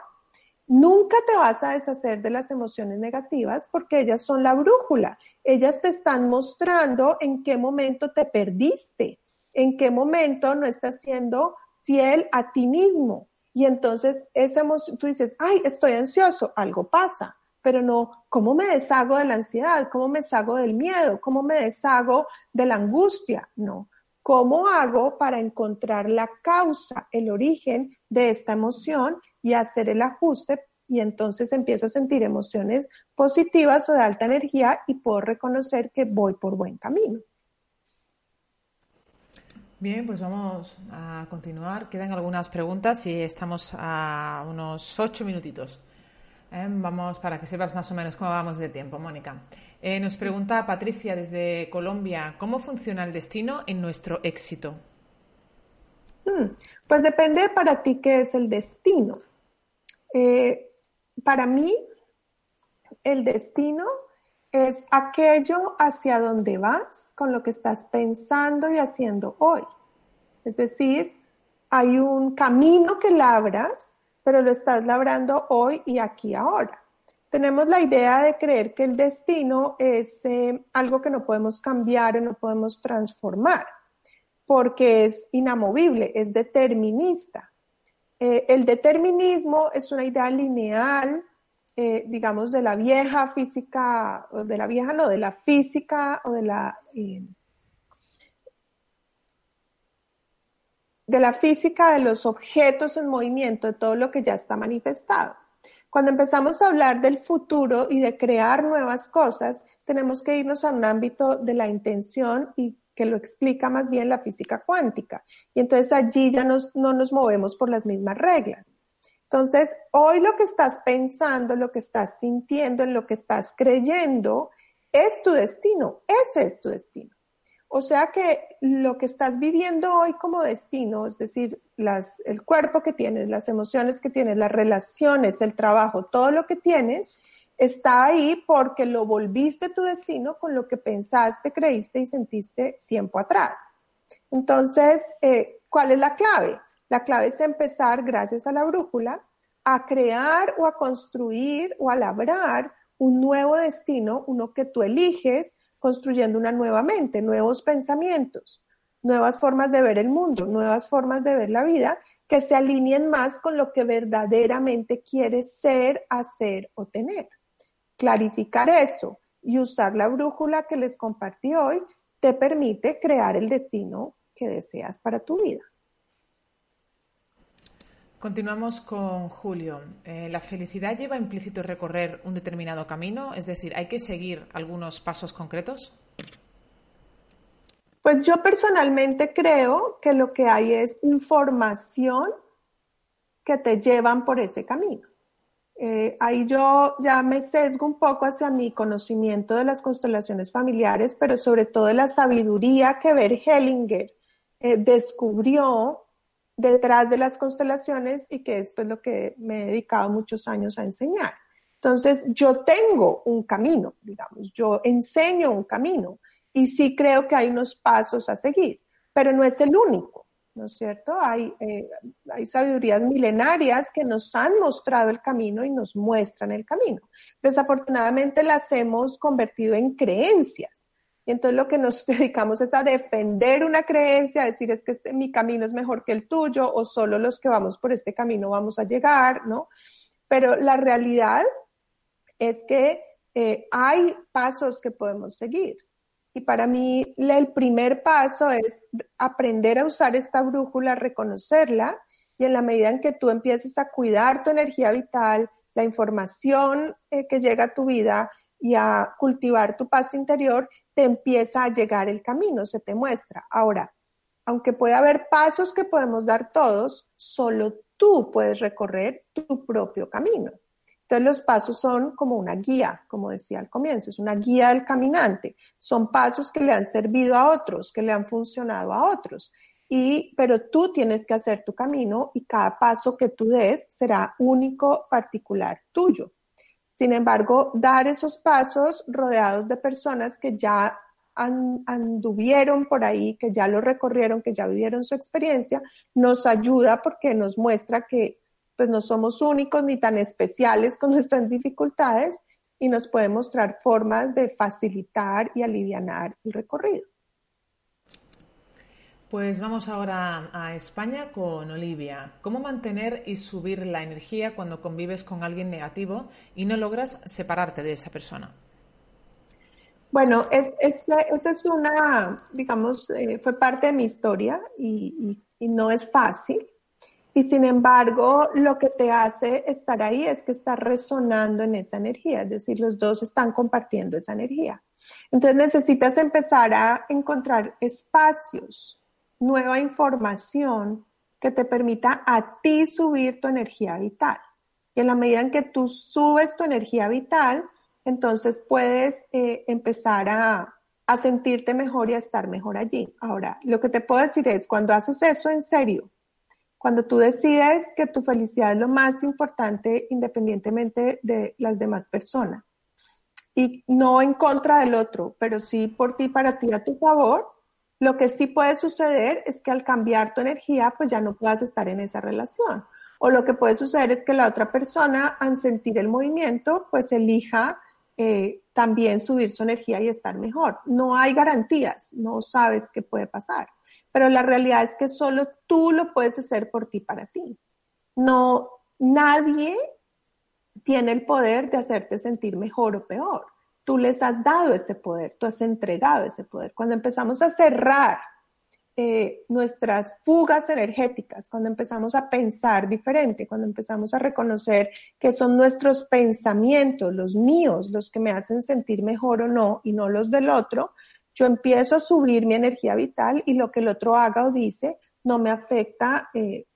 C: Nunca te vas a deshacer de las emociones negativas porque ellas son la brújula. Ellas te están mostrando en qué momento te perdiste, en qué momento no estás siendo fiel a ti mismo. Y entonces esa emoción, tú dices, ay, estoy ansioso, algo pasa pero no cómo me deshago de la ansiedad, cómo me deshago del miedo, cómo me deshago de la angustia, no. ¿Cómo hago para encontrar la causa, el origen de esta emoción y hacer el ajuste? Y entonces empiezo a sentir emociones positivas o de alta energía y puedo reconocer que voy por buen camino.
A: Bien, pues vamos a continuar. Quedan algunas preguntas y estamos a unos ocho minutitos. ¿Eh? Vamos para que sepas más o menos cómo vamos de tiempo, Mónica. Eh, nos pregunta Patricia desde Colombia, ¿cómo funciona el destino en nuestro éxito?
C: Hmm, pues depende para ti qué es el destino. Eh, para mí, el destino es aquello hacia donde vas con lo que estás pensando y haciendo hoy. Es decir, hay un camino que labras pero lo estás labrando hoy y aquí ahora. Tenemos la idea de creer que el destino es eh, algo que no podemos cambiar o no podemos transformar, porque es inamovible, es determinista. Eh, el determinismo es una idea lineal, eh, digamos, de la vieja física, de la vieja, no, de la física o de la de la física de los objetos en movimiento, de todo lo que ya está manifestado. Cuando empezamos a hablar del futuro y de crear nuevas cosas, tenemos que irnos a un ámbito de la intención y que lo explica más bien la física cuántica. Y entonces allí ya no nos movemos por las mismas reglas. Entonces, hoy lo que estás pensando, lo que estás sintiendo, en lo que estás creyendo, es tu destino. Ese es tu destino. O sea que lo que estás viviendo hoy como destino, es decir, las, el cuerpo que tienes, las emociones que tienes, las relaciones, el trabajo, todo lo que tienes, está ahí porque lo volviste tu destino con lo que pensaste, creíste y sentiste tiempo atrás. Entonces, eh, ¿cuál es la clave? La clave es empezar, gracias a la brújula, a crear o a construir o a labrar un nuevo destino, uno que tú eliges, construyendo una nueva mente, nuevos pensamientos, nuevas formas de ver el mundo, nuevas formas de ver la vida que se alineen más con lo que verdaderamente quieres ser, hacer o tener. Clarificar eso y usar la brújula que les compartí hoy te permite crear el destino que deseas para tu vida.
A: Continuamos con Julio. Eh, ¿La felicidad lleva implícito recorrer un determinado camino? Es decir, ¿hay que seguir algunos pasos concretos?
C: Pues yo personalmente creo que lo que hay es información que te llevan por ese camino. Eh, ahí yo ya me sesgo un poco hacia mi conocimiento de las constelaciones familiares, pero sobre todo de la sabiduría que Bert Hellinger eh, descubrió detrás de las constelaciones y que es pues lo que me he dedicado muchos años a enseñar. Entonces, yo tengo un camino, digamos, yo enseño un camino y sí creo que hay unos pasos a seguir, pero no es el único, ¿no es cierto? Hay, eh, hay sabidurías milenarias que nos han mostrado el camino y nos muestran el camino. Desafortunadamente las hemos convertido en creencias Y entonces lo que nos <laughs> dedicamos es a defender una creencia, a decir es que este, mi camino es mejor que el tuyo o solo los que vamos por este camino vamos a llegar, ¿no? Pero la realidad es que eh, hay pasos que podemos seguir. Y para mí el primer paso es aprender a usar esta brújula, reconocerla y en la medida en que tú empieces a cuidar tu energía vital, la información eh, que llega a tu vida y a cultivar tu paz interior, te empieza a llegar el camino, se te muestra. Ahora, aunque puede haber pasos que podemos dar todos, solo tú puedes recorrer tu propio camino. Entonces los pasos son como una guía, como decía al comienzo, es una guía del caminante. Son pasos que le han servido a otros, que le han funcionado a otros. Y, pero tú tienes que hacer tu camino y cada paso que tú des será único, particular, tuyo. Sin embargo, dar esos pasos rodeados de personas que ya anduvieron por ahí, que ya lo recorrieron, que ya vivieron su experiencia, nos ayuda porque nos muestra que pues no somos únicos ni tan especiales con <laughs> nuestras dificultades y nos puede mostrar formas de facilitar y aliviar el recorrido.
A: Pues vamos ahora a España con Olivia. ¿Cómo mantener y subir la energía cuando convives con alguien negativo y no logras separarte de esa persona?
C: Bueno, esta es, una, digamos, eh, fue parte de mi historia y, no es fácil. Y sin embargo, lo que te hace estar ahí es que estás resonando en esa energía, es decir, los dos están compartiendo esa energía. Entonces necesitas empezar a encontrar espacios nueva información que te permita a ti subir tu energía vital. Y en la medida en que tú subes tu energía vital, entonces puedes eh, empezar a, a sentirte mejor y a estar mejor allí. Ahora, lo que te puedo decir es, cuando haces eso en serio, cuando tú decides que tu felicidad es lo más importante independientemente de las demás personas, y no en contra del otro, pero sí por ti, para ti, a tu favor, lo que sí puede suceder es que al cambiar tu energía, pues ya no puedas estar en esa relación. O lo que puede suceder es que la otra persona, al sentir el movimiento, pues elija eh, también subir su energía y estar mejor. No hay garantías, no sabes qué puede pasar. Pero la realidad es que solo tú lo puedes hacer por ti para ti. No, nadie tiene el poder de hacerte sentir mejor o peor tú les has dado ese poder, tú has entregado ese poder. Cuando empezamos a cerrar eh, nuestras fugas energéticas, cuando empezamos a pensar diferente, cuando empezamos a reconocer que son nuestros pensamientos, los míos, los que me hacen sentir mejor o no, y no los del otro, yo empiezo a subir mi energía vital y lo que el otro haga o dice no me afecta eh,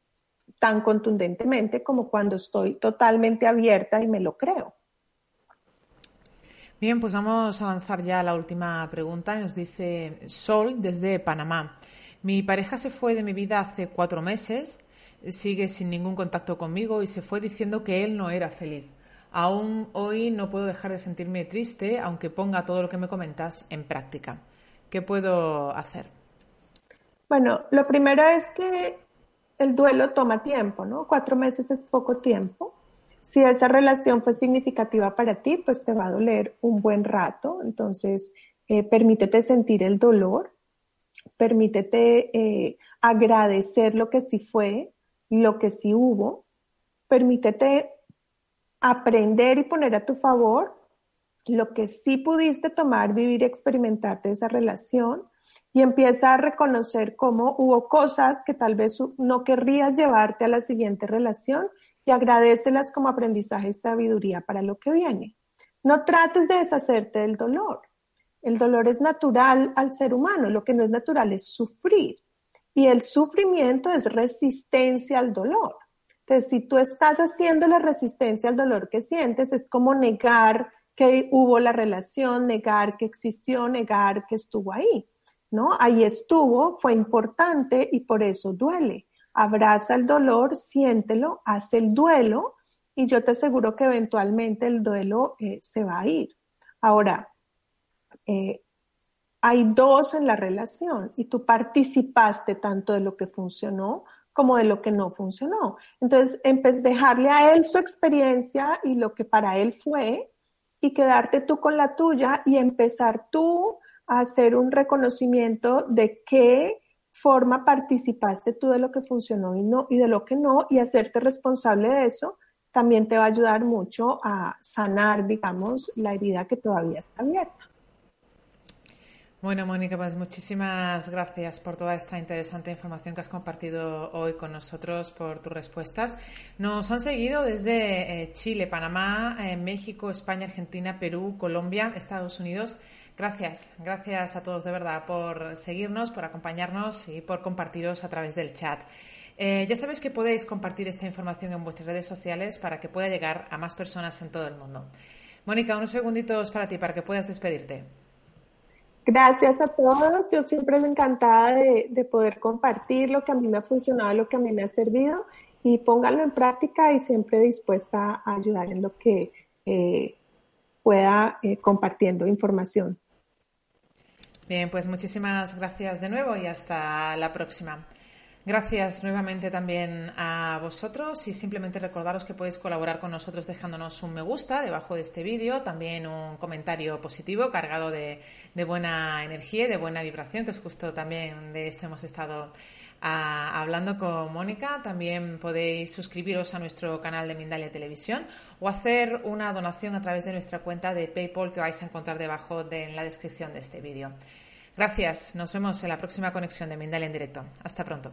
C: tan contundentemente como cuando estoy totalmente abierta y me lo creo.
A: Bien, pues vamos a avanzar ya a la última pregunta. Nos dice Sol desde Panamá. Mi pareja se fue de mi vida hace cuatro meses, sigue sin ningún contacto conmigo y se fue diciendo que él no era feliz. Aún hoy no puedo dejar de sentirme triste, aunque ponga todo lo que me comentas en práctica. ¿Qué puedo hacer?
C: Bueno, lo primero es que el duelo toma tiempo, ¿no? Cuatro meses es poco tiempo. Si esa relación fue significativa para ti, pues te va a doler un buen rato. Entonces, eh, permítete sentir el dolor, permítete eh, agradecer lo que sí fue, lo que sí hubo, permítete aprender y poner a tu favor lo que sí pudiste tomar, vivir y experimentar de esa relación y empieza a reconocer cómo hubo cosas que tal vez no querrías llevarte a la siguiente relación y agradecelas como aprendizaje y sabiduría para lo que viene. No trates de deshacerte del dolor. El dolor es natural al ser humano, lo que no es natural es sufrir. Y el sufrimiento es resistencia al dolor. Entonces, si tú estás haciendo la resistencia al dolor que sientes, es como negar que hubo la relación, negar que existió, negar que estuvo ahí. ¿No? Ahí estuvo, fue importante y por eso duele abraza el dolor, siéntelo, haz el duelo y yo te aseguro que eventualmente el duelo eh, se va a ir. Ahora, eh, hay dos en la relación y tú participaste tanto de lo que funcionó como de lo que no funcionó. Entonces, dejarle a él su experiencia y lo que para él fue y quedarte tú con la tuya y empezar tú a hacer un reconocimiento de qué forma participaste tú de lo que funcionó y no y de lo que no y hacerte responsable de eso también te va a ayudar mucho a sanar, digamos, la herida que todavía está abierta.
A: Bueno, Mónica, pues muchísimas gracias por toda esta interesante información que has compartido hoy con nosotros, por tus respuestas. Nos han seguido desde eh, Chile, Panamá, eh, México, España, Argentina, Perú, Colombia, Estados Unidos. Gracias, gracias a todos de verdad por seguirnos, por acompañarnos y por compartiros a través del chat. Eh, ya sabéis que podéis compartir esta información en vuestras redes sociales para que pueda llegar a más personas en todo el mundo. Mónica, unos segunditos para ti, para que puedas despedirte.
C: Gracias a todos. Yo siempre es encantada de, poder compartir lo que a mí me ha funcionado, lo que a mí me ha servido y pónganlo en práctica y siempre dispuesta a ayudar en lo que eh, pueda eh, compartiendo información.
A: Bien, pues muchísimas gracias de nuevo y hasta la próxima. Gracias nuevamente también a vosotros y simplemente recordaros que podéis colaborar con nosotros dejándonos un me gusta debajo de este vídeo, también un comentario positivo cargado de, buena energía y de buena vibración, que es justo también de esto hemos estado hablando con Mónica. También podéis suscribiros a nuestro canal de Mindalia Televisión o hacer una donación a través de nuestra cuenta de PayPal que vais a encontrar debajo de, en la descripción de este vídeo. Gracias, nos vemos en la próxima conexión de Mindalia en directo. Hasta pronto.